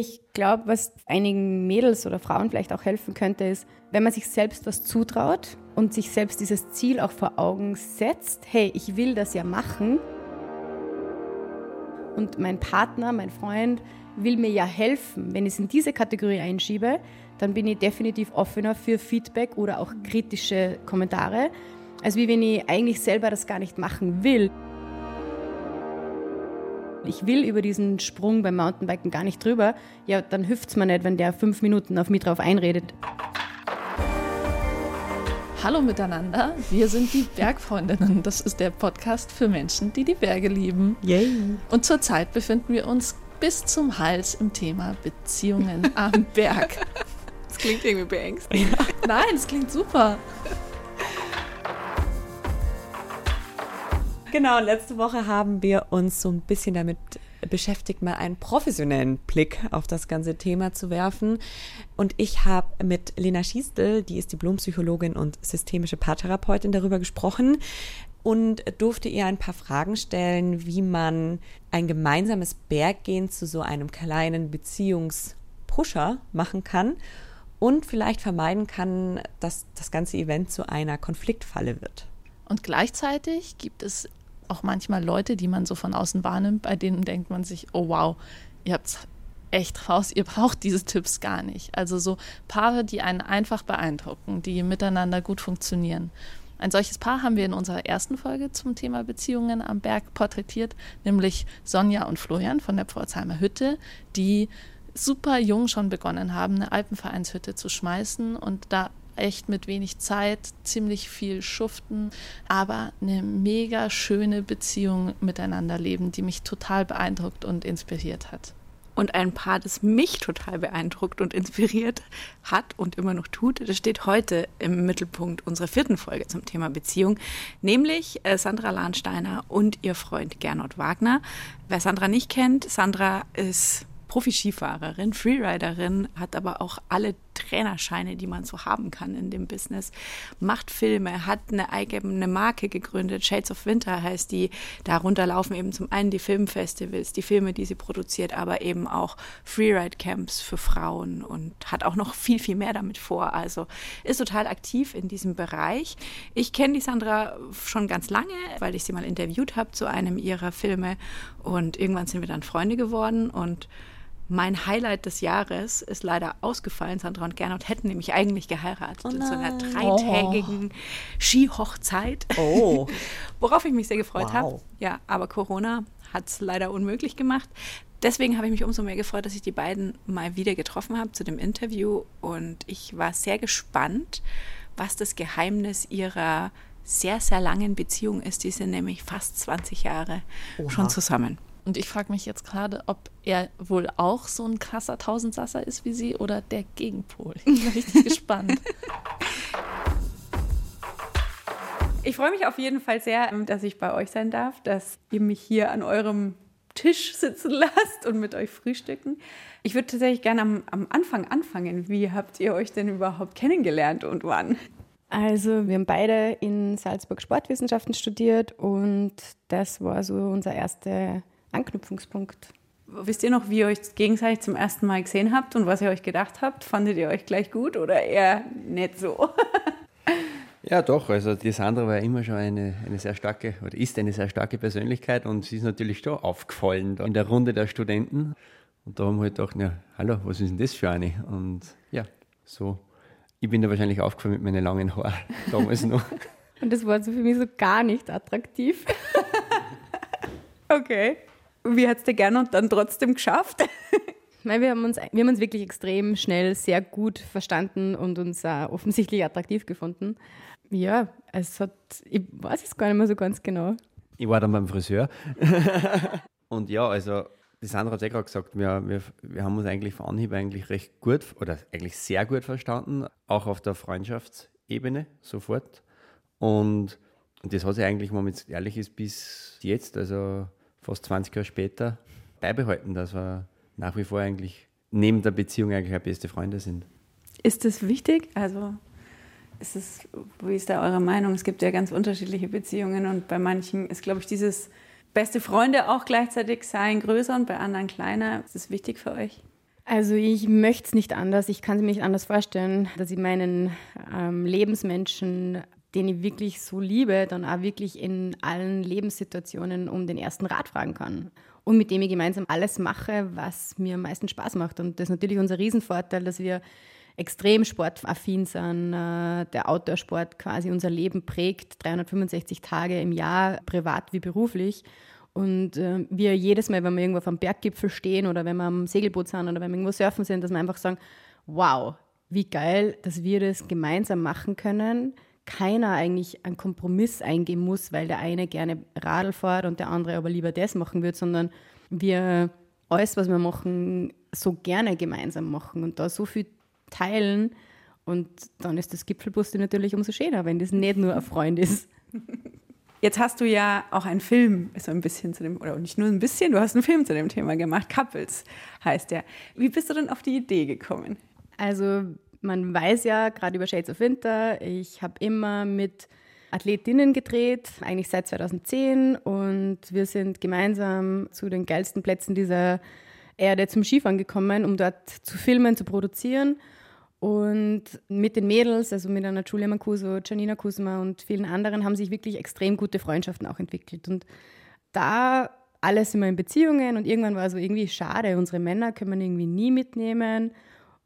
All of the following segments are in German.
Ich glaube, was einigen Mädels oder Frauen vielleicht auch helfen könnte, ist, wenn man sich selbst was zutraut und sich selbst dieses Ziel auch vor Augen setzt, hey, ich will das ja machen. Und mein Partner, mein Freund will mir ja helfen. Wenn ich es in diese Kategorie einschiebe, dann bin ich definitiv offener für Feedback oder auch kritische Kommentare, als wie wenn ich eigentlich selber das gar nicht machen will. Ich will über diesen Sprung beim Mountainbiken gar nicht drüber, ja, dann hilft es mir nicht, wenn der fünf Minuten auf mich drauf einredet. Hallo miteinander, wir sind die Bergfreundinnen. Das ist der Podcast für Menschen, die die Berge lieben. Yay! Und zurzeit befinden wir uns bis zum Hals im Thema Beziehungen am Berg. Das klingt irgendwie beängstigend. Ja. Nein, es klingt super. Genau, letzte Woche haben wir uns so ein bisschen damit beschäftigt, mal einen professionellen Blick auf das ganze Thema zu werfen. Und ich habe mit Lena Schiestel, die ist Diplompsychologin und systemische Paartherapeutin, darüber gesprochen und durfte ihr ein paar Fragen stellen, wie man ein gemeinsames Berggehen zu so einem kleinen Beziehungspusher machen kann und vielleicht vermeiden kann, dass das ganze Event zu einer Konfliktfalle wird. Und gleichzeitig gibt es auch manchmal Leute, die man so von außen wahrnimmt, bei denen denkt man sich, oh wow, ihr habt echt raus, ihr braucht diese Tipps gar nicht. Also so Paare, die einen einfach beeindrucken, die miteinander gut funktionieren. Ein solches Paar haben wir in unserer ersten Folge zum Thema Beziehungen am Berg porträtiert, nämlich Sonja und Florian von der Pforzheimer Hütte, die super jung schon begonnen haben, eine Alpenvereinshütte zu schmeißen und da echt mit wenig Zeit, ziemlich viel schuften, aber eine mega schöne Beziehung miteinander leben, die mich total beeindruckt und inspiriert hat. Und ein Paar, das mich total beeindruckt und inspiriert hat und immer noch tut, das steht heute im Mittelpunkt unserer vierten Folge zum Thema Beziehung, nämlich äh, Sandra Lahnsteiner und ihr Freund Gernot Wagner. Wer Sandra nicht kennt, Sandra ist Profi-Skifahrerin, Freeriderin, hat aber auch alle Trainerscheine, die man so haben kann in dem Business, macht Filme, hat eine eigene Marke gegründet, Shades of Winter heißt die. Darunter laufen eben zum einen die Filmfestivals, die Filme, die sie produziert, aber eben auch Freeride-Camps für Frauen und hat auch noch viel, viel mehr damit vor. Also ist total aktiv in diesem Bereich. Ich kenne die Sandra schon ganz lange, weil ich sie mal interviewt habe zu einem ihrer Filme und irgendwann sind wir dann Freunde geworden und mein Highlight des Jahres ist leider ausgefallen. Sandra und Gernot hätten nämlich eigentlich geheiratet oh in so einer dreitägigen oh. Skihochzeit. Oh. Worauf ich mich sehr gefreut wow. habe. Ja, aber Corona hat es leider unmöglich gemacht. Deswegen habe ich mich umso mehr gefreut, dass ich die beiden mal wieder getroffen habe zu dem Interview. Und ich war sehr gespannt, was das Geheimnis ihrer sehr, sehr langen Beziehung ist. Die sind nämlich fast 20 Jahre Oha. schon zusammen. Und ich frage mich jetzt gerade, ob er wohl auch so ein krasser Tausendsasser ist wie sie oder der Gegenpol. Ich bin richtig gespannt. Ich freue mich auf jeden Fall sehr, dass ich bei euch sein darf, dass ihr mich hier an eurem Tisch sitzen lasst und mit euch frühstücken. Ich würde tatsächlich gerne am, am Anfang anfangen. Wie habt ihr euch denn überhaupt kennengelernt und wann? Also wir haben beide in Salzburg Sportwissenschaften studiert und das war so unser erster Anknüpfungspunkt. Wisst ihr noch, wie ihr euch gegenseitig zum ersten Mal gesehen habt und was ihr euch gedacht habt? Fandet ihr euch gleich gut oder eher nicht so? Ja, doch. Also die Sandra war immer schon eine, eine sehr starke oder ist eine sehr starke Persönlichkeit und sie ist natürlich schon aufgefallen in der Runde der Studenten. Und da haben wir halt gedacht, ja, hallo, was ist denn das für eine? Und ja, so. Ich bin da wahrscheinlich aufgefallen mit meinen langen Haaren damals noch. und das war so für mich so gar nicht attraktiv. okay. Wie hat es der Gernot dann trotzdem geschafft? Weil wir haben, uns, wir haben uns wirklich extrem schnell sehr gut verstanden und uns uh, offensichtlich attraktiv gefunden. Ja, es hat, ich weiß es gar nicht mehr so ganz genau. Ich war dann beim Friseur. und ja, also die Sandra hat es eh gerade gesagt, wir, wir, wir haben uns eigentlich von Anhieb eigentlich recht gut oder eigentlich sehr gut verstanden, auch auf der Freundschaftsebene sofort. Und, und das hat sich eigentlich, wenn man jetzt ehrlich ist, bis jetzt, also fast 20 Jahre später beibehalten, dass wir nach wie vor eigentlich neben der Beziehung eigentlich beste Freunde sind. Ist das wichtig? Also ist es, wie ist da eure Meinung? Es gibt ja ganz unterschiedliche Beziehungen und bei manchen ist, glaube ich, dieses beste Freunde auch gleichzeitig sein größer und bei anderen kleiner. Ist das wichtig für euch? Also ich möchte es nicht anders, ich kann es mir nicht anders vorstellen, dass ich meinen ähm, Lebensmenschen, den ich wirklich so liebe, dann auch wirklich in allen Lebenssituationen um den ersten Rat fragen kann. Und mit dem ich gemeinsam alles mache, was mir am meisten Spaß macht. Und das ist natürlich unser Riesenvorteil, dass wir extrem sportaffin sind, äh, der Outdoor-Sport quasi unser Leben prägt, 365 Tage im Jahr, privat wie beruflich. Und äh, wir jedes Mal, wenn wir irgendwo auf einem Berggipfel stehen oder wenn wir am Segelboot sind oder wenn wir irgendwo surfen sind, dass wir einfach sagen, wow, wie geil, dass wir das gemeinsam machen können. Keiner eigentlich einen Kompromiss eingehen muss, weil der eine gerne Radl fährt und der andere aber lieber das machen wird, sondern wir alles, was wir machen, so gerne gemeinsam machen und da so viel teilen. Und dann ist das Gipfelbuste natürlich umso schöner, wenn das nicht nur ein Freund ist. Jetzt hast du ja auch einen Film so ein bisschen zu dem, oder nicht nur ein bisschen, du hast einen Film zu dem Thema gemacht. Couples heißt der. Wie bist du denn auf die Idee gekommen? Also, man weiß ja gerade über Shades of Winter, ich habe immer mit Athletinnen gedreht, eigentlich seit 2010 und wir sind gemeinsam zu den geilsten Plätzen dieser Erde zum Skifahren gekommen, um dort zu filmen, zu produzieren. Und mit den Mädels, also mit einer Julia Mancuso, Janina Kusma und vielen anderen, haben sich wirklich extrem gute Freundschaften auch entwickelt. Und da alles immer in Beziehungen und irgendwann war so irgendwie schade, unsere Männer können man irgendwie nie mitnehmen.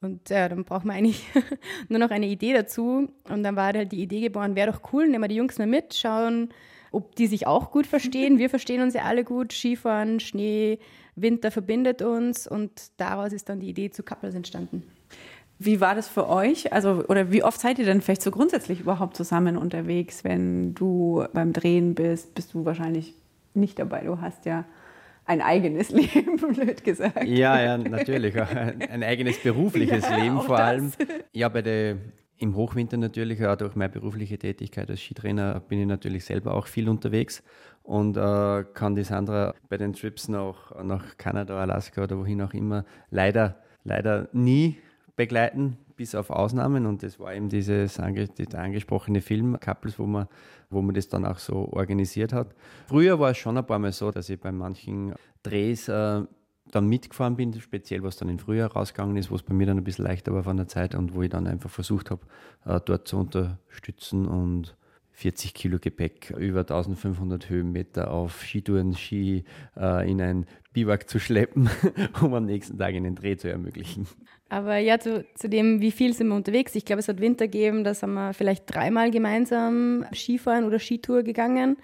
Und ja, dann braucht man eigentlich nur noch eine Idee dazu. Und dann war halt die Idee geboren, wäre doch cool, nehmen wir die Jungs mal mit, schauen, ob die sich auch gut verstehen. Wir verstehen uns ja alle gut. Skifahren, Schnee, Winter verbindet uns. Und daraus ist dann die Idee zu Couples entstanden. Wie war das für euch? Also, oder wie oft seid ihr denn vielleicht so grundsätzlich überhaupt zusammen unterwegs, wenn du beim Drehen bist? Bist du wahrscheinlich nicht dabei. Du hast ja ein eigenes Leben, blöd gesagt. Ja, ja, natürlich. Ein eigenes berufliches ja, Leben vor allem. Ja, bei der, im Hochwinter natürlich, auch durch meine berufliche Tätigkeit als Skitrainer bin ich natürlich selber auch viel unterwegs und äh, kann die Sandra bei den Trips nach, nach Kanada, Alaska oder wohin auch immer leider, leider nie begleiten, bis auf Ausnahmen. Und das war eben dieses der angesprochene Film Couples, wo man, wo man das dann auch so organisiert hat. Früher war es schon ein paar Mal so, dass ich bei manchen Drehs äh, dann mitgefahren bin, speziell was dann im Frühjahr rausgegangen ist, wo es bei mir dann ein bisschen leichter war von der Zeit und wo ich dann einfach versucht habe, äh, dort zu unterstützen und 40 Kilo Gepäck, über 1500 Höhenmeter auf Skitouren, Ski äh, in ein Biwak zu schleppen, um am nächsten Tag einen Dreh zu ermöglichen. Aber ja, zu, zu dem, wie viel sind wir unterwegs? Ich glaube, es hat Winter gegeben, da sind wir vielleicht dreimal gemeinsam Skifahren oder Skitour gegangen.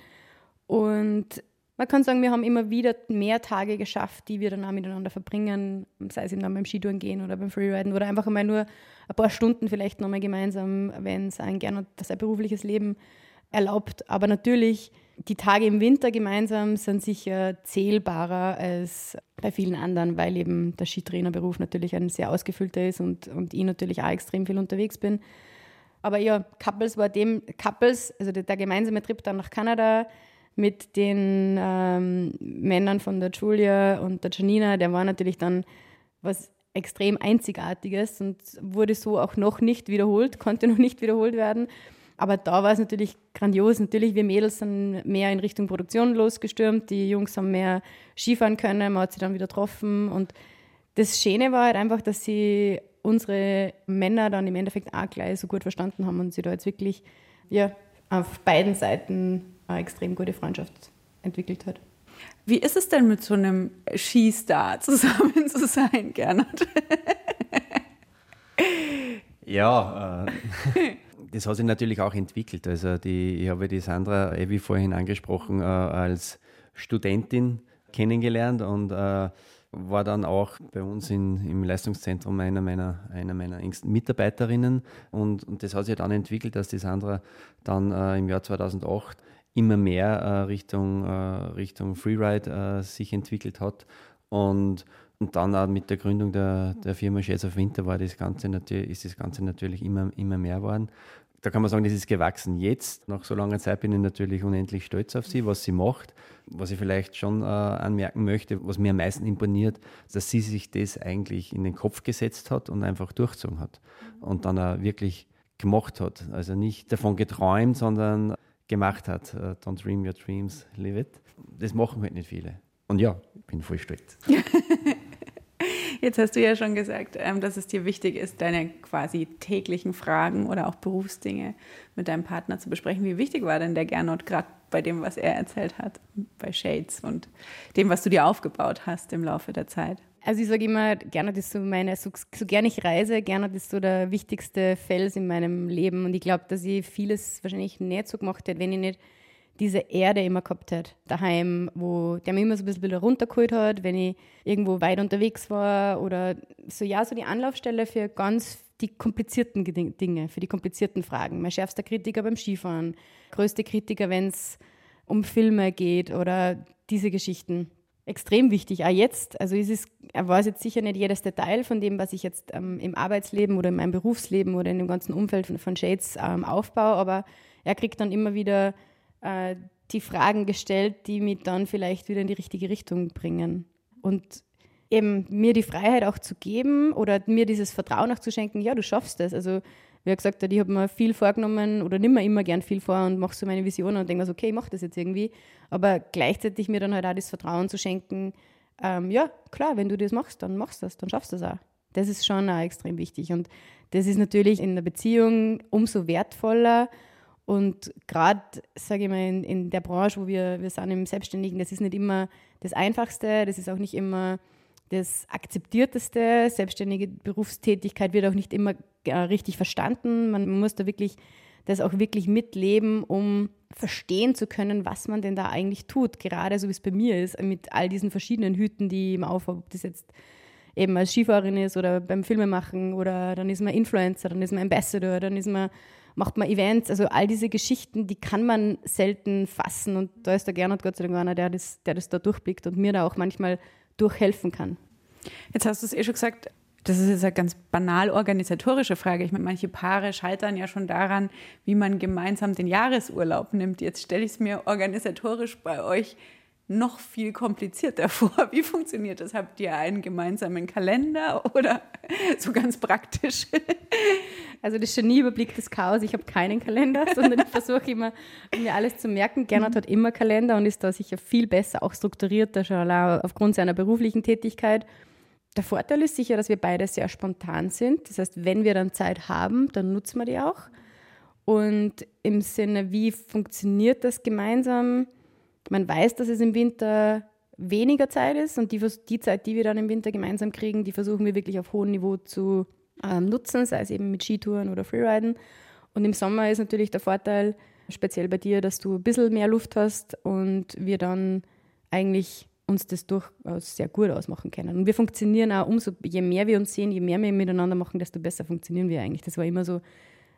Und man kann sagen, wir haben immer wieder mehr Tage geschafft, die wir dann auch miteinander verbringen, sei es eben dann beim Skitouren gehen oder beim Freeriden oder einfach einmal nur ein paar Stunden vielleicht nochmal gemeinsam, wenn es ein gerne das ein berufliches Leben erlaubt. Aber natürlich, die Tage im Winter gemeinsam sind sicher zählbarer als bei vielen anderen, weil eben der Skitrainerberuf natürlich ein sehr ausgefüllter ist und, und ich natürlich auch extrem viel unterwegs bin. Aber ja, Couples war dem, Couples, also der, der gemeinsame Trip dann nach Kanada mit den ähm, Männern von der Julia und der Janina, der war natürlich dann was extrem Einzigartiges und wurde so auch noch nicht wiederholt, konnte noch nicht wiederholt werden. Aber da war es natürlich grandios. Natürlich, wir Mädels sind mehr in Richtung Produktion losgestürmt. Die Jungs haben mehr Skifahren können. Man hat sie dann wieder getroffen. Und das Schöne war halt einfach, dass sie unsere Männer dann im Endeffekt auch gleich so gut verstanden haben und sie da jetzt wirklich ja, auf beiden Seiten eine extrem gute Freundschaft entwickelt hat. Wie ist es denn mit so einem Skistar zusammen zu sein, Gernot? ja, äh, das hat sich natürlich auch entwickelt. Also die, ich habe die Sandra, eh wie vorhin angesprochen, äh, als Studentin kennengelernt und äh, war dann auch bei uns in, im Leistungszentrum einer meiner, einer meiner engsten Mitarbeiterinnen. Und, und das hat sich dann entwickelt, dass die Sandra dann äh, im Jahr 2008 immer mehr äh, Richtung, äh, Richtung Freeride äh, sich entwickelt hat. Und, und dann auch mit der Gründung der, der Firma Shades of Winter war das Ganze ist das Ganze natürlich immer, immer mehr geworden. Da kann man sagen, das ist gewachsen. Jetzt, nach so langer Zeit, bin ich natürlich unendlich stolz auf sie, was sie macht. Was ich vielleicht schon äh, anmerken möchte, was mir am meisten imponiert, dass sie sich das eigentlich in den Kopf gesetzt hat und einfach durchgezogen hat. Und dann auch wirklich gemacht hat. Also nicht davon geträumt, sondern gemacht hat. Uh, don't dream your dreams, live it. Das machen halt nicht viele. Und ja, ich bin voll stolz. Jetzt hast du ja schon gesagt, ähm, dass es dir wichtig ist, deine quasi täglichen Fragen oder auch Berufsdinge mit deinem Partner zu besprechen. Wie wichtig war denn der Gernot gerade bei dem, was er erzählt hat, bei Shades und dem, was du dir aufgebaut hast im Laufe der Zeit? Also ich sage immer, Gernot ist so meine, so, so gerne ich reise, Gernot ist so der wichtigste Fels in meinem Leben und ich glaube, dass ich vieles wahrscheinlich nicht so gemacht hätte, wenn ich nicht diese Erde immer gehabt hätte, daheim, wo der mich immer so ein bisschen runtergeholt hat, wenn ich irgendwo weit unterwegs war oder so, ja, so die Anlaufstelle für ganz die komplizierten Dinge, für die komplizierten Fragen. Mein schärfster Kritiker beim Skifahren, größte Kritiker, wenn es um Filme geht oder diese Geschichten. Extrem wichtig, auch jetzt. Also es ist, er weiß jetzt sicher nicht jedes Detail von dem, was ich jetzt ähm, im Arbeitsleben oder in meinem Berufsleben oder in dem ganzen Umfeld von, von Shades ähm, aufbaue, aber er kriegt dann immer wieder äh, die Fragen gestellt, die mich dann vielleicht wieder in die richtige Richtung bringen. Und eben mir die Freiheit auch zu geben oder mir dieses Vertrauen auch zu schenken, ja, du schaffst das. Also, wie er gesagt hat, ich habe mir viel vorgenommen oder nimm mir immer gern viel vor und mache so meine Visionen und denke mir so, okay, ich mache das jetzt irgendwie. Aber gleichzeitig mir dann halt auch das Vertrauen zu schenken, ähm, ja, klar, wenn du das machst, dann machst du das, dann schaffst du das auch. Das ist schon auch extrem wichtig. Und das ist natürlich in einer Beziehung umso wertvoller, und gerade, sage ich mal, in, in, der Branche, wo wir, wir sind im Selbstständigen, das ist nicht immer das Einfachste, das ist auch nicht immer das Akzeptierteste. Selbstständige Berufstätigkeit wird auch nicht immer äh, richtig verstanden. Man muss da wirklich das auch wirklich mitleben, um verstehen zu können, was man denn da eigentlich tut. Gerade so wie es bei mir ist, mit all diesen verschiedenen Hüten, die ich aufhabe, ob das jetzt eben als Skifahrerin ist oder beim Filmemachen oder dann ist man Influencer, dann ist man Ambassador, dann ist man macht man Events, also all diese Geschichten, die kann man selten fassen und da ist der Gernot Gott sei Dank einer, der das, der das da durchblickt und mir da auch manchmal durchhelfen kann. Jetzt hast du es eh schon gesagt, das ist jetzt eine ganz banal organisatorische Frage. Ich meine, manche Paare scheitern ja schon daran, wie man gemeinsam den Jahresurlaub nimmt. Jetzt stelle ich es mir organisatorisch bei euch noch viel komplizierter vor. Wie funktioniert das? Habt ihr einen gemeinsamen Kalender oder so ganz praktisch? Also das Genie überblickt das Chaos. Ich habe keinen Kalender, sondern ich versuche immer, mir alles zu merken. Gernot hat immer Kalender und ist da sicher viel besser, auch strukturierter, schon aufgrund seiner beruflichen Tätigkeit. Der Vorteil ist sicher, dass wir beide sehr spontan sind. Das heißt, wenn wir dann Zeit haben, dann nutzen wir die auch. Und im Sinne, wie funktioniert das gemeinsam? Man weiß, dass es im Winter weniger Zeit ist und die, die Zeit, die wir dann im Winter gemeinsam kriegen, die versuchen wir wirklich auf hohem Niveau zu ähm, nutzen, sei es eben mit Skitouren oder Freeriden. Und im Sommer ist natürlich der Vorteil, speziell bei dir, dass du ein bisschen mehr Luft hast und wir dann eigentlich uns das durchaus sehr gut ausmachen können. Und wir funktionieren auch umso, je mehr wir uns sehen, je mehr wir miteinander machen, desto besser funktionieren wir eigentlich. Das war immer so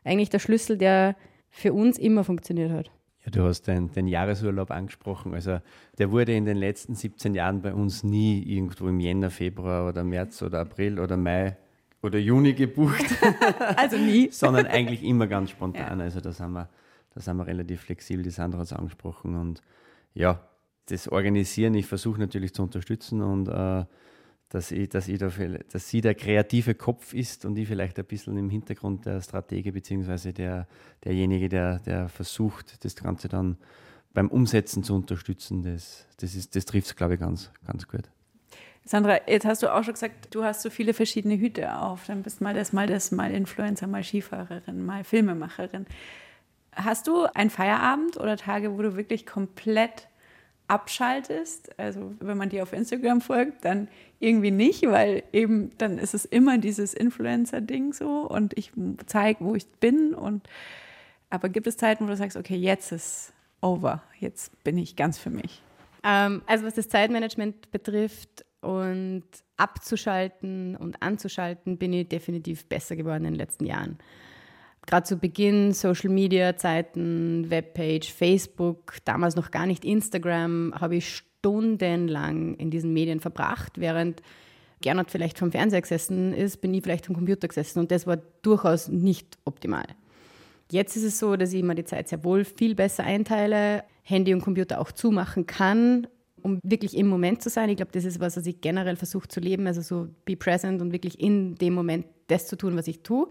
eigentlich der Schlüssel, der für uns immer funktioniert hat. Ja, du hast den, den, Jahresurlaub angesprochen. Also der wurde in den letzten 17 Jahren bei uns nie irgendwo im Jänner, Februar oder März oder April oder Mai oder Juni gebucht. also nie. Sondern eigentlich immer ganz spontan. Ja. Also da sind, wir, da sind wir relativ flexibel, die Sandra hat es angesprochen. Und ja, das Organisieren, ich versuche natürlich zu unterstützen und äh, dass, ich, dass, ich da, dass sie der kreative Kopf ist und ich vielleicht ein bisschen im Hintergrund der Stratege beziehungsweise der, derjenige, der, der versucht, das Ganze dann beim Umsetzen zu unterstützen. Das, das, das trifft es, glaube ich, ganz, ganz gut. Sandra, jetzt hast du auch schon gesagt, du hast so viele verschiedene Hüte auf. Dann bist mal das, mal das, mal Influencer, mal Skifahrerin, mal Filmemacherin. Hast du einen Feierabend oder Tage, wo du wirklich komplett abschaltest? Also wenn man dir auf Instagram folgt, dann irgendwie nicht, weil eben dann ist es immer dieses Influencer-Ding so und ich zeige, wo ich bin. Und aber gibt es Zeiten, wo du sagst, okay, jetzt ist over, jetzt bin ich ganz für mich? Ähm, also was das Zeitmanagement betrifft, und abzuschalten und anzuschalten bin ich definitiv besser geworden in den letzten Jahren. Gerade zu Beginn Social Media Zeiten, Webpage, Facebook, damals noch gar nicht Instagram, habe ich stundenlang in diesen Medien verbracht, während Gernot vielleicht vom Fernseher gesessen ist, bin ich vielleicht vom Computer gesessen und das war durchaus nicht optimal. Jetzt ist es so, dass ich immer die Zeit sehr wohl viel besser einteile, Handy und Computer auch zumachen kann um wirklich im Moment zu sein. Ich glaube, das ist was, was ich generell versuche zu leben, also so be present und wirklich in dem Moment das zu tun, was ich tue.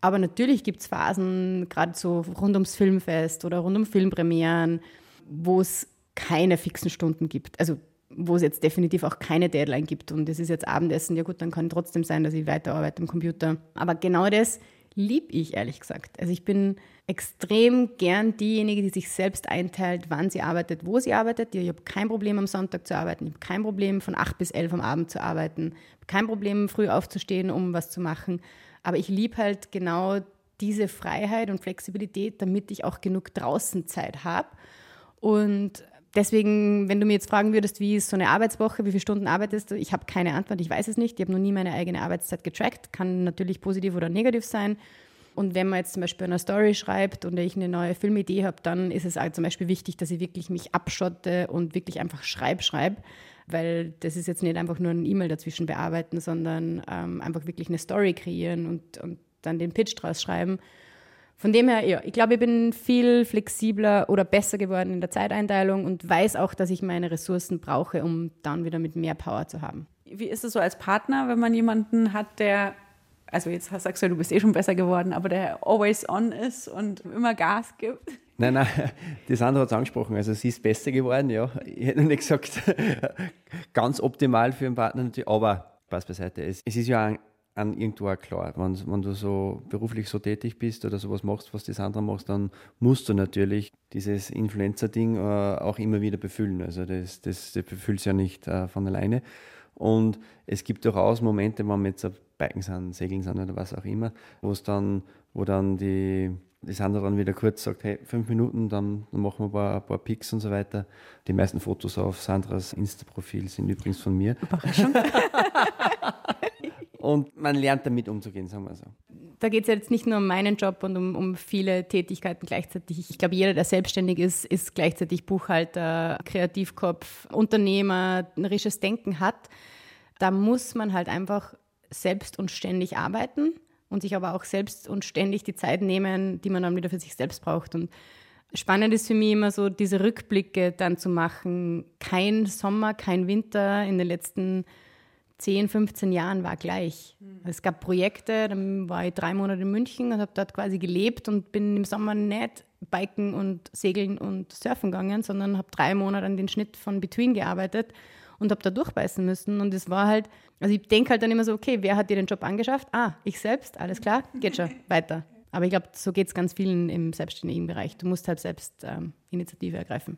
Aber natürlich gibt es Phasen, gerade so rund ums Filmfest oder rund um Filmpremieren, wo es keine fixen Stunden gibt. Also wo es jetzt definitiv auch keine Deadline gibt und es ist jetzt Abendessen, ja gut, dann kann trotzdem sein, dass ich weiterarbeite am Computer. Aber genau das liebe ich ehrlich gesagt. Also ich bin extrem gern diejenige, die sich selbst einteilt, wann sie arbeitet, wo sie arbeitet. Ich habe kein Problem am Sonntag zu arbeiten, ich habe kein Problem von 8 bis 11 am Abend zu arbeiten, kein Problem früh aufzustehen, um was zu machen. Aber ich liebe halt genau diese Freiheit und Flexibilität, damit ich auch genug Draußenzeit habe. Und deswegen, wenn du mir jetzt fragen würdest, wie ist so eine Arbeitswoche, wie viele Stunden arbeitest du, ich habe keine Antwort, ich weiß es nicht. Ich habe noch nie meine eigene Arbeitszeit getrackt, kann natürlich positiv oder negativ sein. Und wenn man jetzt zum Beispiel eine Story schreibt und ich eine neue Filmidee habe, dann ist es auch zum Beispiel wichtig, dass ich wirklich mich abschotte und wirklich einfach schreib, schreib, weil das ist jetzt nicht einfach nur ein E-Mail dazwischen bearbeiten, sondern ähm, einfach wirklich eine Story kreieren und, und dann den Pitch draus schreiben. Von dem her, ja, ich glaube, ich bin viel flexibler oder besser geworden in der Zeiteinteilung und weiß auch, dass ich meine Ressourcen brauche, um dann wieder mit mehr Power zu haben. Wie ist es so als Partner, wenn man jemanden hat, der, also jetzt sagst du, du bist eh schon besser geworden, aber der always on ist und immer Gas gibt? Nein, nein, die Sandra hat es angesprochen. Also sie ist besser geworden, ja. Ich hätte nicht gesagt, ganz optimal für einen Partner natürlich, aber Spaß beiseite. Es, es ist ja ein, an irgendwo auch klar. Wenn, wenn du so beruflich so tätig bist oder sowas machst, was das andere machst, dann musst du natürlich dieses Influencer-Ding äh, auch immer wieder befüllen. Also das, das, das befüllt ja nicht äh, von alleine. Und es gibt durchaus Momente, wenn wir jetzt auf Biken sind, Segeln sind oder was auch immer, wo es dann, wo dann die, die Sandra dann wieder kurz sagt, hey, fünf Minuten, dann, dann machen wir ein paar, ein paar Pics und so weiter. Die meisten Fotos auf Sandras Insta-Profil sind übrigens von mir. Überraschung. Und man lernt damit umzugehen, sagen wir so. Da geht es jetzt nicht nur um meinen Job und um, um viele Tätigkeiten gleichzeitig. Ich glaube, jeder, der selbstständig ist, ist gleichzeitig Buchhalter, Kreativkopf, unternehmerisches Denken hat. Da muss man halt einfach selbst und ständig arbeiten und sich aber auch selbst und ständig die Zeit nehmen, die man dann wieder für sich selbst braucht. Und spannend ist für mich immer so, diese Rückblicke dann zu machen. Kein Sommer, kein Winter in den letzten Jahren 10, 15 Jahren war gleich. Mhm. Es gab Projekte, dann war ich drei Monate in München und habe dort quasi gelebt und bin im Sommer nicht biken und segeln und surfen gegangen, sondern habe drei Monate an den Schnitt von Between gearbeitet und habe da durchbeißen müssen. Und es war halt, also ich denke halt dann immer so, okay, wer hat dir den Job angeschafft? Ah, ich selbst, alles klar, geht schon, weiter. Aber ich glaube, so geht es ganz vielen im selbstständigen Bereich. Du musst halt selbst ähm, Initiative ergreifen.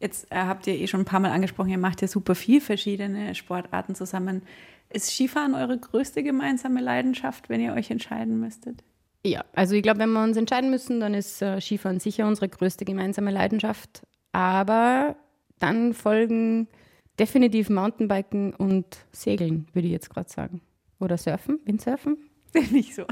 Jetzt äh, habt ihr eh schon ein paar Mal angesprochen, ihr macht ja super viel verschiedene Sportarten zusammen. Ist Skifahren eure größte gemeinsame Leidenschaft, wenn ihr euch entscheiden müsstet? Ja, also ich glaube, wenn wir uns entscheiden müssen, dann ist äh, Skifahren sicher unsere größte gemeinsame Leidenschaft. Aber dann folgen definitiv Mountainbiken und Segeln, würde ich jetzt gerade sagen. Oder Surfen, Windsurfen? Nicht so.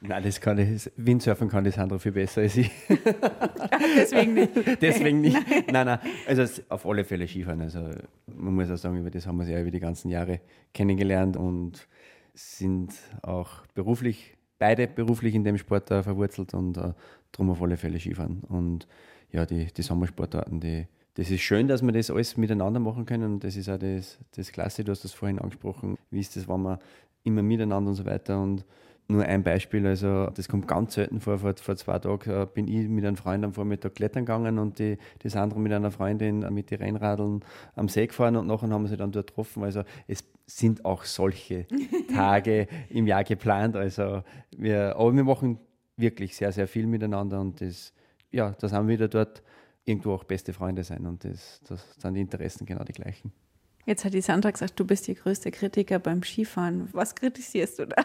Nein, das kann ich, Windsurfen kann das andere viel besser als ich. Deswegen nicht. Deswegen nicht. Nein, nein, also auf alle Fälle Skifahren. Also man muss auch sagen, über das haben wir sich ja über die ganzen Jahre kennengelernt und sind auch beruflich, beide beruflich in dem Sport uh, verwurzelt und uh, drum auf alle Fälle Skifahren. Und ja, die, die Sommersportarten, die, das ist schön, dass wir das alles miteinander machen können und das ist auch das, das Klasse, du hast das vorhin angesprochen, wie ist das, wenn wir immer miteinander und so weiter und nur ein Beispiel, also das kommt ganz selten vor. Vor, vor zwei Tagen äh, bin ich mit einem Freund am Vormittag klettern gegangen und die, das andere mit einer Freundin mit den Rennradeln am See gefahren und nachher haben wir sie dann dort getroffen. Also es sind auch solche Tage im Jahr geplant. Also wir, aber wir machen wirklich sehr, sehr viel miteinander und das, ja, das haben wir wieder dort irgendwo auch beste Freunde sein und das, das sind die Interessen genau die gleichen. Jetzt hat die Sandra gesagt, du bist die größte Kritiker beim Skifahren. Was kritisierst du da?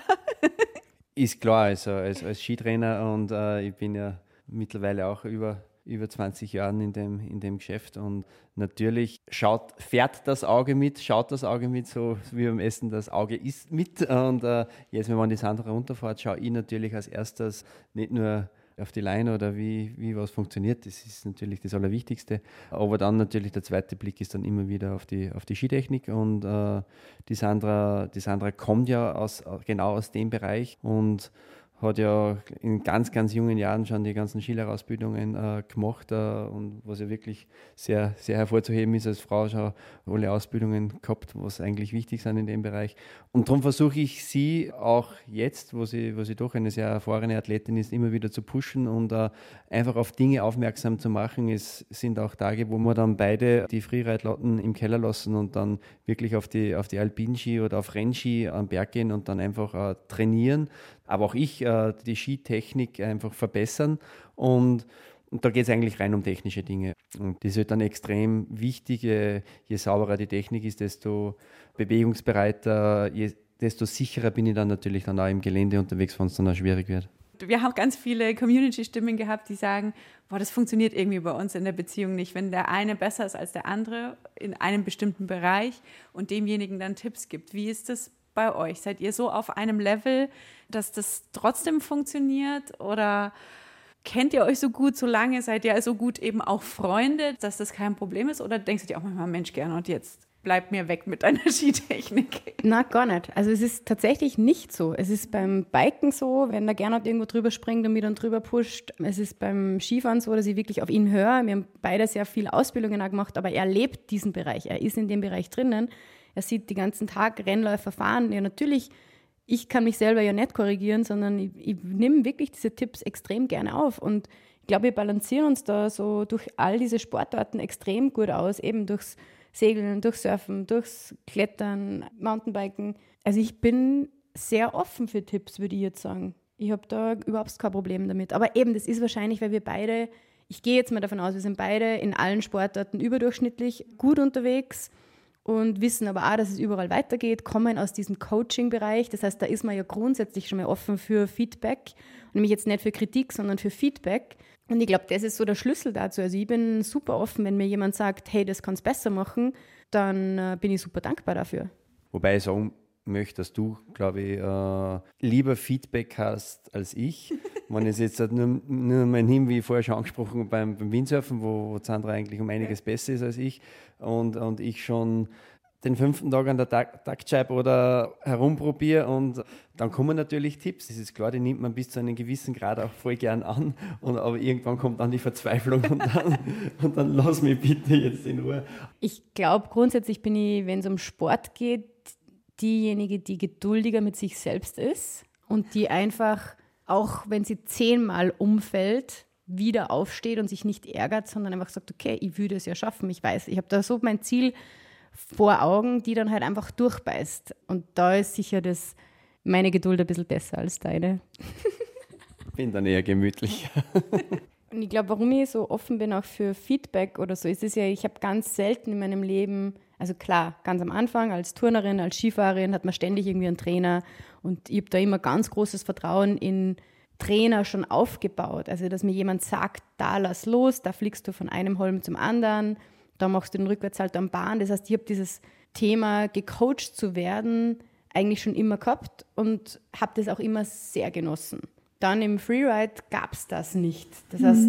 Ist klar, also als, als Skitrainer und äh, ich bin ja mittlerweile auch über, über 20 Jahre in dem, in dem Geschäft und natürlich schaut, fährt das Auge mit, schaut das Auge mit, so wie beim Essen das Auge isst mit und äh, jetzt, wenn man die Sandra runterfährt, schaue ich natürlich als erstes nicht nur auf die Leine oder wie, wie was funktioniert. Das ist natürlich das Allerwichtigste. Aber dann natürlich der zweite Blick ist dann immer wieder auf die, auf die Skitechnik und äh, die, Sandra, die Sandra kommt ja aus, genau aus dem Bereich und hat ja in ganz, ganz jungen Jahren schon die ganzen Skilerausbildungen äh, gemacht äh, und was ja wirklich sehr, sehr hervorzuheben ist, als Frau schon alle Ausbildungen gehabt, was eigentlich wichtig sind in dem Bereich. Und darum versuche ich sie auch jetzt, wo sie, wo sie doch eine sehr erfahrene Athletin ist, immer wieder zu pushen und äh, einfach auf Dinge aufmerksam zu machen. Es sind auch Tage, wo wir dann beide die Freereitlatten im Keller lassen und dann wirklich auf die, auf die Alpinski oder auf Rennski am Berg gehen und dann einfach äh, trainieren aber auch ich äh, die Skitechnik einfach verbessern und und da geht es eigentlich rein um technische Dinge. Und das ist halt dann extrem wichtig. Je, je sauberer die Technik ist, desto bewegungsbereiter, je, desto sicherer bin ich dann natürlich dann auch im Gelände unterwegs, wenn es dann auch schwierig wird. Wir haben ganz viele Community-Stimmen gehabt, die sagen, boah, das funktioniert irgendwie bei uns in der Beziehung nicht, wenn der eine besser ist als der andere in einem bestimmten Bereich und demjenigen dann Tipps gibt. Wie ist das bei euch? Seid ihr so auf einem Level, dass das trotzdem funktioniert oder kennt ihr euch so gut, so lange seid ihr so gut eben auch Freunde, dass das kein Problem ist oder denkst du dir auch manchmal, Mensch, gerne und jetzt bleib mir weg mit deiner Skitechnik? Na, gar nicht. Also es ist tatsächlich nicht so. Es ist beim Biken so, wenn der Gernot irgendwo drüber springt und mich dann drüber pusht. Es ist beim Skifahren so, dass ich wirklich auf ihn höre. Wir haben beide sehr viel Ausbildungen auch gemacht, aber er lebt diesen Bereich. Er ist in dem Bereich drinnen. Er sieht den ganzen Tag Rennläufer fahren. Ja, natürlich, ich kann mich selber ja nicht korrigieren, sondern ich, ich nehme wirklich diese Tipps extrem gerne auf. Und ich glaube, wir balancieren uns da so durch all diese Sportarten extrem gut aus, eben durchs Segeln, durchs Surfen, durchs Klettern, Mountainbiken. Also ich bin sehr offen für Tipps, würde ich jetzt sagen. Ich habe da überhaupt kein Problem damit. Aber eben, das ist wahrscheinlich, weil wir beide, ich gehe jetzt mal davon aus, wir sind beide in allen Sportarten überdurchschnittlich gut unterwegs und wissen aber auch, dass es überall weitergeht, kommen aus diesem Coaching-Bereich. Das heißt, da ist man ja grundsätzlich schon mal offen für Feedback. Nämlich jetzt nicht für Kritik, sondern für Feedback. Und ich glaube, das ist so der Schlüssel dazu. Also ich bin super offen, wenn mir jemand sagt, hey, das kannst du besser machen, dann äh, bin ich super dankbar dafür. Wobei ich sagen möchte, dass du, glaube ich, äh, lieber Feedback hast als ich. Wenn es jetzt halt nur, nur mein Hin, wie vorher schon angesprochen, beim, beim Windsurfen, wo, wo Sandra eigentlich um einiges besser ist als ich und, und ich schon den fünften Tag an der Taktscheibe oder herumprobiere und dann kommen natürlich Tipps. Das ist klar, die nimmt man bis zu einem gewissen Grad auch voll gern an, und, aber irgendwann kommt dann die Verzweiflung und dann, und dann lass mich bitte jetzt in Ruhe. Ich glaube, grundsätzlich bin ich, wenn es um Sport geht, diejenige, die geduldiger mit sich selbst ist und die einfach, auch wenn sie zehnmal umfällt, wieder aufsteht und sich nicht ärgert, sondern einfach sagt, okay, ich würde es ja schaffen, ich weiß, ich habe da so mein Ziel vor Augen, die dann halt einfach durchbeißt. Und da ist sicher das, meine Geduld ein bisschen besser als deine. Bin dann eher gemütlich. Und ich glaube, warum ich so offen bin auch für Feedback oder so, ist es ja, ich habe ganz selten in meinem Leben, also klar, ganz am Anfang als Turnerin, als Skifahrerin hat man ständig irgendwie einen Trainer und ich habe da immer ganz großes Vertrauen in Trainer schon aufgebaut. Also, dass mir jemand sagt, da lass los, da fliegst du von einem Holm zum anderen, da machst du den Rückwärtsalter am Bahn. Das heißt, ich habe dieses Thema, gecoacht zu werden, eigentlich schon immer gehabt und habe das auch immer sehr genossen. Dann im Freeride gab es das nicht. Das mhm. heißt,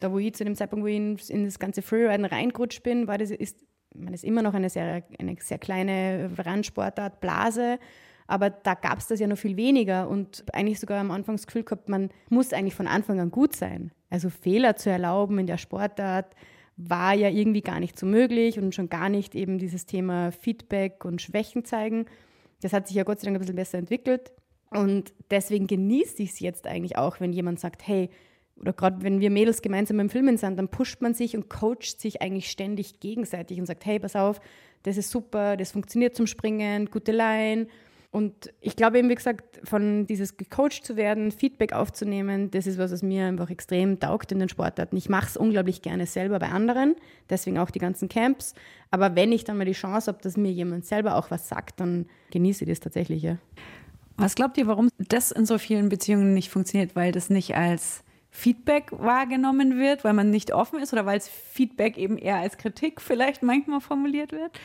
da wo ich zu dem Zeitpunkt, wo ich in, in das ganze Freeriden reingerutscht bin, war das ist, man ist immer noch eine sehr, eine sehr kleine Randsportart, Blase. Aber da gab es das ja noch viel weniger und eigentlich sogar am Anfang das Gefühl gehabt, man muss eigentlich von Anfang an gut sein. Also Fehler zu erlauben in der Sportart war ja irgendwie gar nicht so möglich und schon gar nicht eben dieses Thema Feedback und Schwächen zeigen. Das hat sich ja Gott sei Dank ein bisschen besser entwickelt. Und deswegen genieße ich es jetzt eigentlich auch, wenn jemand sagt, hey, oder gerade wenn wir Mädels gemeinsam im Filmen sind, dann pusht man sich und coacht sich eigentlich ständig gegenseitig und sagt, hey, pass auf, das ist super, das funktioniert zum Springen, gute Line. Und ich glaube eben, wie gesagt, von dieses gecoacht zu werden, Feedback aufzunehmen, das ist was, was mir einfach extrem taugt in den Sportarten. Ich mache es unglaublich gerne selber bei anderen, deswegen auch die ganzen Camps. Aber wenn ich dann mal die Chance habe, dass mir jemand selber auch was sagt, dann genieße ich das tatsächlich. Ja. Was glaubt ihr, warum das in so vielen Beziehungen nicht funktioniert? Weil das nicht als Feedback wahrgenommen wird, weil man nicht offen ist oder weil es Feedback eben eher als Kritik vielleicht manchmal formuliert wird?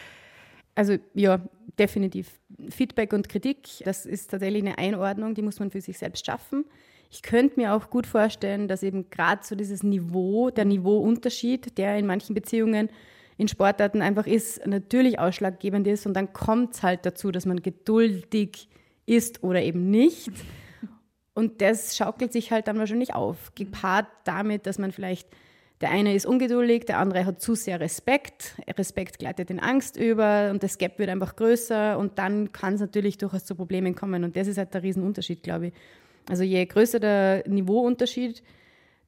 Also ja, definitiv. Feedback und Kritik, das ist tatsächlich eine Einordnung, die muss man für sich selbst schaffen. Ich könnte mir auch gut vorstellen, dass eben gerade so dieses Niveau, der Niveauunterschied, der in manchen Beziehungen in Sportarten einfach ist, natürlich ausschlaggebend ist. Und dann kommt es halt dazu, dass man geduldig ist oder eben nicht. Und das schaukelt sich halt dann wahrscheinlich auf, gepaart damit, dass man vielleicht, der eine ist ungeduldig, der andere hat zu sehr Respekt, Respekt gleitet in Angst über und das Gap wird einfach größer und dann kann es natürlich durchaus zu Problemen kommen und das ist halt der Riesenunterschied, glaube ich. Also je größer der Niveauunterschied,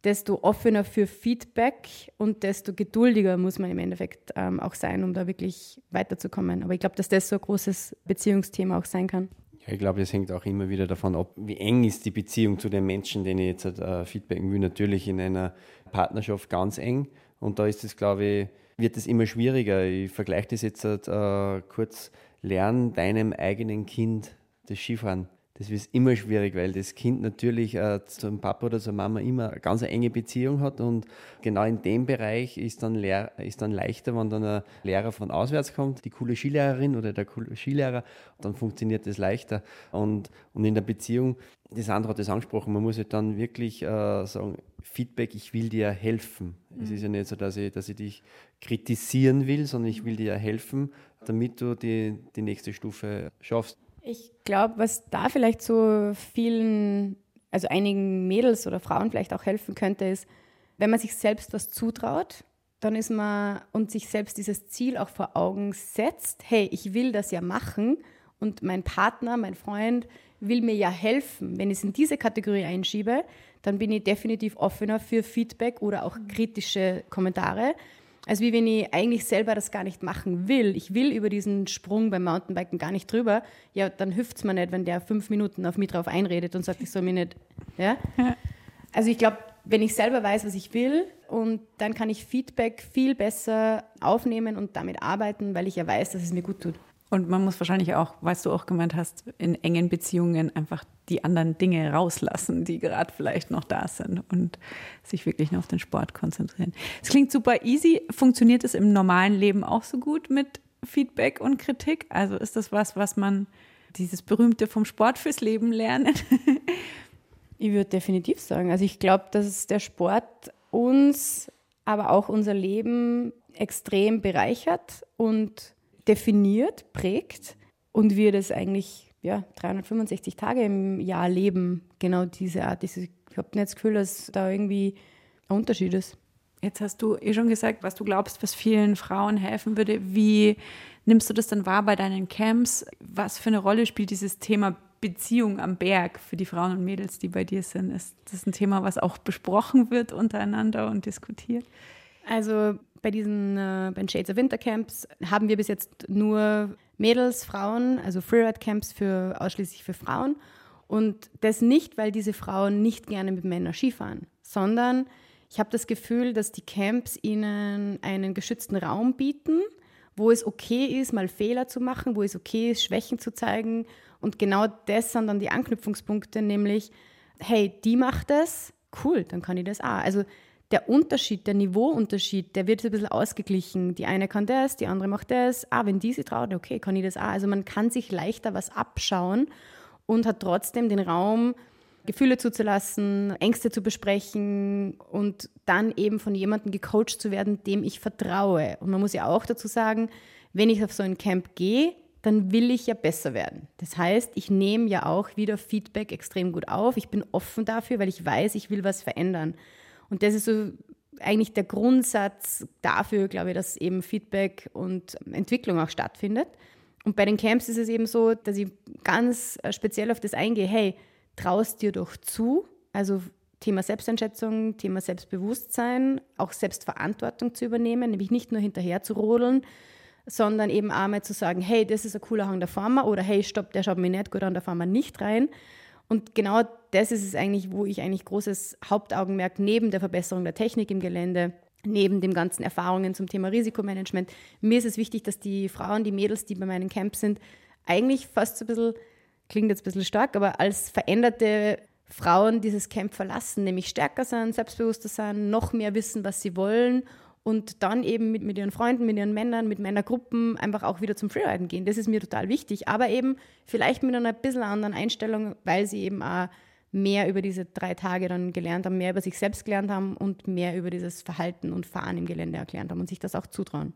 desto offener für Feedback und desto geduldiger muss man im Endeffekt ähm, auch sein, um da wirklich weiterzukommen. Aber ich glaube, dass das so ein großes Beziehungsthema auch sein kann. Ja, ich glaube, das hängt auch immer wieder davon ab, wie eng ist die Beziehung zu den Menschen, denen ich jetzt äh, feedbacken will. Natürlich in einer Partnerschaft ganz eng. Und da ist es, glaube ich, wird es immer schwieriger. Ich vergleiche das jetzt äh, kurz. Lern deinem eigenen Kind das Skifahren das ist immer schwierig, weil das Kind natürlich äh, zum Papa oder zur Mama immer eine ganz enge Beziehung hat und genau in dem Bereich ist dann, lehr, ist dann leichter, wenn dann ein Lehrer von auswärts kommt, die coole Skilehrerin oder der coole Skilehrer, dann funktioniert das leichter. Und, und in der Beziehung, die Sandra hat das angesprochen, man muss ja dann wirklich äh, sagen, Feedback, ich will dir helfen. Mhm. Es ist ja nicht so, dass ich, dass ich dich kritisieren will, sondern ich will dir helfen, damit du die, die nächste Stufe schaffst. Ich glaube, was da vielleicht so vielen, also einigen Mädels oder Frauen vielleicht auch helfen könnte, ist, wenn man sich selbst was zutraut, dann ist man und sich selbst dieses Ziel auch vor Augen setzt, hey, ich will das ja machen und mein Partner, mein Freund will mir ja helfen. Wenn ich es in diese Kategorie einschiebe, dann bin ich definitiv offener für Feedback oder auch kritische Kommentare, als wie wenn ich eigentlich selber das gar nicht machen will. Ich will über diesen Sprung beim Mountainbiken gar nicht drüber. Ja, dann hilft es mir nicht, wenn der fünf Minuten auf mich drauf einredet und sagt, ich soll mich nicht. Ja? Also ich glaube, wenn ich selber weiß, was ich will, und dann kann ich Feedback viel besser aufnehmen und damit arbeiten, weil ich ja weiß, dass es mir gut tut. Und man muss wahrscheinlich auch, was du auch gemeint hast, in engen Beziehungen einfach die anderen Dinge rauslassen, die gerade vielleicht noch da sind und sich wirklich nur auf den Sport konzentrieren. Es klingt super easy. Funktioniert es im normalen Leben auch so gut mit Feedback und Kritik? Also ist das was, was man dieses berühmte vom Sport fürs Leben lernen? ich würde definitiv sagen. Also ich glaube, dass der Sport uns, aber auch unser Leben extrem bereichert und definiert, prägt und wir das eigentlich ja, 365 Tage im Jahr leben, genau diese Art. Ich habe nicht das Gefühl, dass da irgendwie ein Unterschied ist. Jetzt hast du eh schon gesagt, was du glaubst, was vielen Frauen helfen würde. Wie nimmst du das dann wahr bei deinen Camps? Was für eine Rolle spielt dieses Thema Beziehung am Berg für die Frauen und Mädels, die bei dir sind? Ist das ein Thema, was auch besprochen wird untereinander und diskutiert? Also bei diesen äh, bei Shades of Winter Camps haben wir bis jetzt nur Mädels, Frauen, also Freeride Camps für ausschließlich für Frauen. Und das nicht, weil diese Frauen nicht gerne mit Männern Skifahren, sondern ich habe das Gefühl, dass die Camps ihnen einen geschützten Raum bieten, wo es okay ist, mal Fehler zu machen, wo es okay ist, Schwächen zu zeigen. Und genau das sind dann die Anknüpfungspunkte, nämlich, hey, die macht das, cool, dann kann ich das auch. Also der Unterschied, der Niveauunterschied, der wird ein bisschen ausgeglichen. Die eine kann das, die andere macht das. Ah, wenn die sich traut, okay, kann ich das auch. Also man kann sich leichter was abschauen und hat trotzdem den Raum, Gefühle zuzulassen, Ängste zu besprechen und dann eben von jemandem gecoacht zu werden, dem ich vertraue. Und man muss ja auch dazu sagen, wenn ich auf so ein Camp gehe, dann will ich ja besser werden. Das heißt, ich nehme ja auch wieder Feedback extrem gut auf. Ich bin offen dafür, weil ich weiß, ich will was verändern. Und das ist so eigentlich der Grundsatz dafür, glaube ich, dass eben Feedback und Entwicklung auch stattfindet. Und bei den Camps ist es eben so, dass ich ganz speziell auf das eingehe, hey, traust dir doch zu, also Thema Selbsteinschätzung, Thema Selbstbewusstsein, auch Selbstverantwortung zu übernehmen, nämlich nicht nur hinterher zu rodeln, sondern eben einmal zu sagen, hey, das ist ein cooler Hang, fahren wir, oder hey, stopp, der schaut mir nicht gut an, da fahren wir nicht rein, und genau das ist es eigentlich, wo ich eigentlich großes Hauptaugenmerk neben der Verbesserung der Technik im Gelände neben den ganzen Erfahrungen zum Thema Risikomanagement. Mir ist es wichtig, dass die Frauen, die Mädels, die bei meinen Camps sind, eigentlich fast so ein bisschen, klingt jetzt ein bisschen stark, aber als veränderte Frauen dieses Camp verlassen, nämlich stärker sein, selbstbewusster sein, noch mehr wissen, was sie wollen und dann eben mit, mit ihren Freunden, mit ihren Männern, mit Männergruppen einfach auch wieder zum Freeriden gehen. Das ist mir total wichtig, aber eben vielleicht mit einer bisschen anderen Einstellung, weil sie eben auch mehr über diese drei Tage dann gelernt haben, mehr über sich selbst gelernt haben und mehr über dieses Verhalten und Fahren im Gelände erklärt haben und sich das auch zutrauen.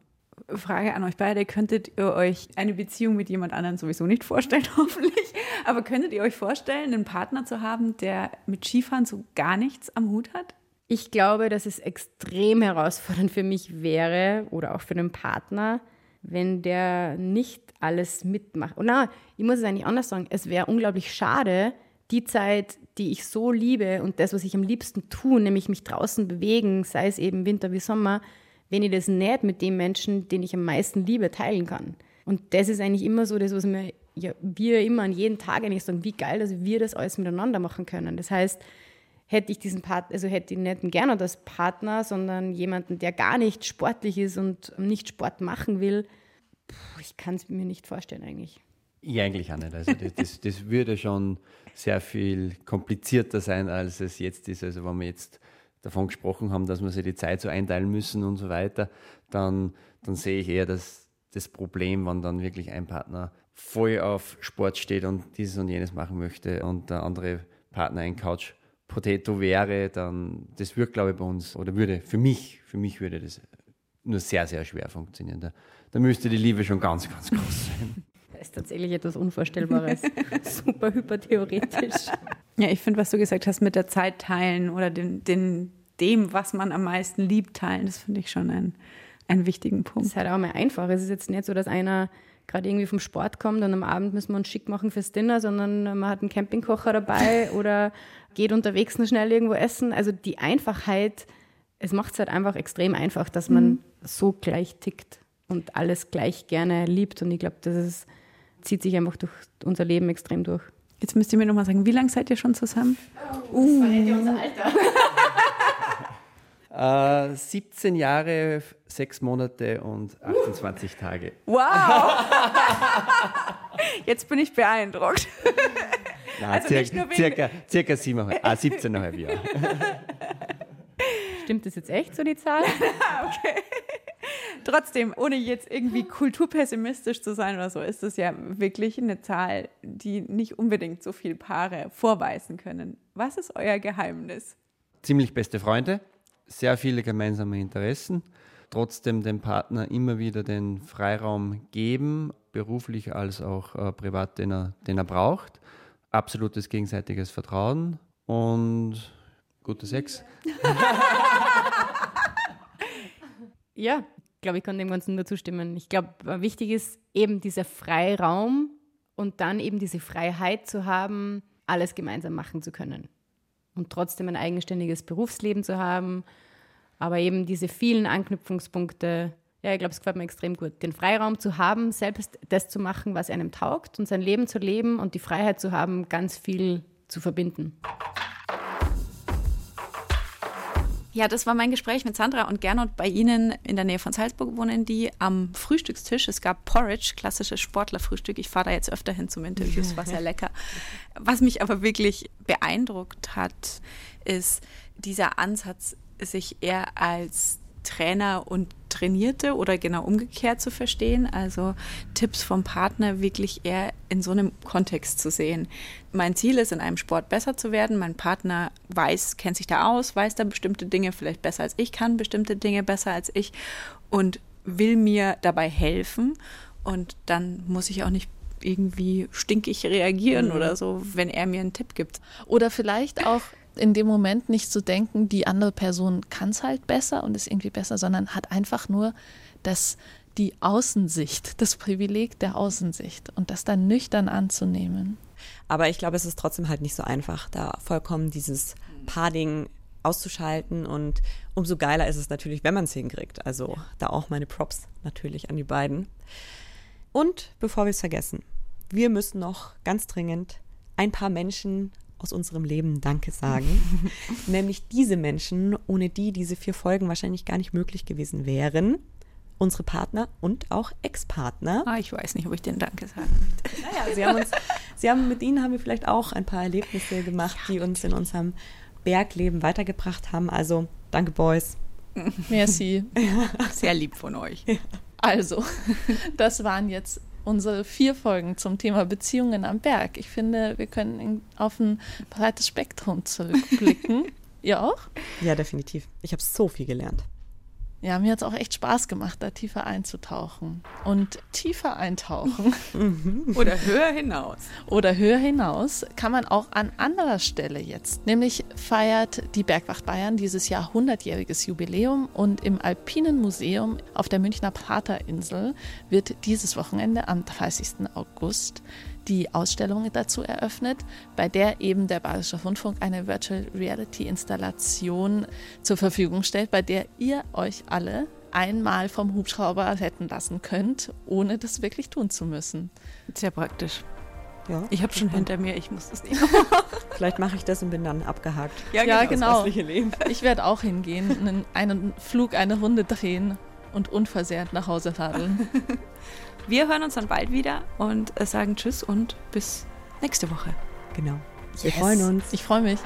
Frage an euch beide. Könntet ihr euch eine Beziehung mit jemand anderem sowieso nicht vorstellen, hoffentlich? Aber könntet ihr euch vorstellen, einen Partner zu haben, der mit Skifahren so gar nichts am Hut hat? Ich glaube, dass es extrem herausfordernd für mich wäre oder auch für den Partner, wenn der nicht alles mitmacht. Und na, ich muss es eigentlich anders sagen. Es wäre unglaublich schade, die Zeit, die ich so liebe und das, was ich am liebsten tue, nämlich mich draußen bewegen, sei es eben Winter wie Sommer, wenn ich das nicht mit dem Menschen, den ich am meisten liebe, teilen kann. Und das ist eigentlich immer so das, was mir, ja, wir immer an jedem Tag eigentlich sagen, wie geil, dass wir das alles miteinander machen können. Das heißt, hätte ich diesen Partner, also hätte ich nicht gerne als Partner, sondern jemanden, der gar nicht sportlich ist und nicht Sport machen will, ich kann es mir nicht vorstellen eigentlich. Ich eigentlich auch nicht. Also das, das, das, würde schon sehr viel komplizierter sein, als es jetzt ist. Also wenn wir jetzt davon gesprochen haben, dass wir sich die Zeit so einteilen müssen und so weiter, dann, dann sehe ich eher das, das Problem, wenn dann wirklich ein Partner voll auf Sport steht und dieses und jenes machen möchte und der andere Partner ein Couch Potato wäre, dann das würde, glaube ich, bei uns, oder würde, für mich, für mich würde das nur sehr, sehr schwer funktionieren. Da, da müsste die Liebe schon ganz, ganz groß sein. Das ist tatsächlich etwas Unvorstellbares. Super hypertheoretisch. Ja, ich finde, was du gesagt hast mit der Zeit teilen oder den, den, dem, was man am meisten liebt, teilen, das finde ich schon einen, einen wichtigen Punkt. Das ist halt auch mal einfach. Es ist jetzt nicht so, dass einer gerade irgendwie vom Sport kommt und am Abend müssen wir uns schick machen fürs Dinner, sondern man hat einen Campingkocher dabei oder geht unterwegs noch schnell irgendwo essen. Also die Einfachheit, es macht es halt einfach extrem einfach, dass man mhm. so gleich tickt und alles gleich gerne liebt. Und ich glaube, das ist zieht sich einfach durch unser Leben extrem durch. Jetzt müsst ihr mir nochmal sagen, wie lange seid ihr schon zusammen? Oh, uh. Das war unser Alter. äh, 17 Jahre, 6 Monate und 28 Tage. Wow! Jetzt bin ich beeindruckt. Nein, also circa, circa, circa 7,5, ah, 17,5 Jahre. Stimmt das jetzt echt so, die Zahl? okay. Trotzdem, ohne jetzt irgendwie kulturpessimistisch zu sein oder so, ist das ja wirklich eine Zahl, die nicht unbedingt so viele Paare vorweisen können. Was ist euer Geheimnis? Ziemlich beste Freunde, sehr viele gemeinsame Interessen, trotzdem dem Partner immer wieder den Freiraum geben, beruflich als auch äh, privat, den er, den er braucht. Absolutes gegenseitiges Vertrauen und guter Sex. ja, glaube, ich kann dem Ganzen nur zustimmen. Ich glaube, wichtig ist eben dieser Freiraum und dann eben diese Freiheit zu haben, alles gemeinsam machen zu können. Und trotzdem ein eigenständiges Berufsleben zu haben, aber eben diese vielen Anknüpfungspunkte, ja, ich glaube, es gefällt mir extrem gut. Den Freiraum zu haben, selbst das zu machen, was einem taugt und sein Leben zu leben und die Freiheit zu haben, ganz viel zu verbinden. Ja, das war mein Gespräch mit Sandra und Gernot bei Ihnen in der Nähe von Salzburg wohnen die am Frühstückstisch. Es gab Porridge, klassisches Sportlerfrühstück. Ich fahre da jetzt öfter hin zum Interview, es war sehr lecker. Was mich aber wirklich beeindruckt hat, ist dieser Ansatz, sich eher als Trainer und Trainierte oder genau umgekehrt zu verstehen. Also Tipps vom Partner wirklich eher in so einem Kontext zu sehen. Mein Ziel ist, in einem Sport besser zu werden. Mein Partner weiß, kennt sich da aus, weiß da bestimmte Dinge vielleicht besser als ich, kann bestimmte Dinge besser als ich und will mir dabei helfen. Und dann muss ich auch nicht irgendwie stinkig reagieren mhm. oder so, wenn er mir einen Tipp gibt. Oder vielleicht auch in dem Moment nicht zu denken, die andere Person kann es halt besser und ist irgendwie besser, sondern hat einfach nur das, die Außensicht, das Privileg der Außensicht und das dann nüchtern anzunehmen. Aber ich glaube, es ist trotzdem halt nicht so einfach, da vollkommen dieses Paarding auszuschalten und umso geiler ist es natürlich, wenn man es hinkriegt. Also da auch meine Props natürlich an die beiden. Und bevor wir es vergessen, wir müssen noch ganz dringend ein paar Menschen aus unserem Leben Danke sagen. Nämlich diese Menschen, ohne die diese vier Folgen wahrscheinlich gar nicht möglich gewesen wären. Unsere Partner und auch Ex-Partner. Ah, ich weiß nicht, ob ich den Danke sagen möchte. Naja, sie haben uns, sie haben, mit ihnen haben wir vielleicht auch ein paar Erlebnisse gemacht, ja, die uns in unserem Bergleben weitergebracht haben. Also, danke, Boys. Merci. Sehr lieb von euch. Also, das waren jetzt unsere vier Folgen zum Thema Beziehungen am Berg. Ich finde, wir können auf ein breites Spektrum zurückblicken. Ihr auch? Ja, definitiv. Ich habe so viel gelernt. Ja, mir hat es auch echt Spaß gemacht, da tiefer einzutauchen. Und tiefer eintauchen Oder höher hinaus. oder höher hinaus kann man auch an anderer Stelle jetzt. Nämlich feiert die Bergwacht Bayern dieses Jahr 100-jähriges Jubiläum und im Alpinen Museum auf der Münchner Praterinsel wird dieses Wochenende am 30. August die Ausstellung dazu eröffnet, bei der eben der Bayerische Rundfunk eine Virtual Reality Installation zur Verfügung stellt, bei der ihr euch alle einmal vom Hubschrauber retten lassen könnt, ohne das wirklich tun zu müssen. Sehr praktisch. Ja, Ich habe schon hinter mir, ich muss das nicht. Vielleicht mache ich das und bin dann abgehakt. Ja, genau. restliche Leben. Ich werde auch hingehen, einen, einen Flug, eine Runde drehen und unversehrt nach Hause tadeln. Wir hören uns dann bald wieder und äh, sagen Tschüss und bis nächste Woche. Genau. Wir freuen uns. Ich freue mich.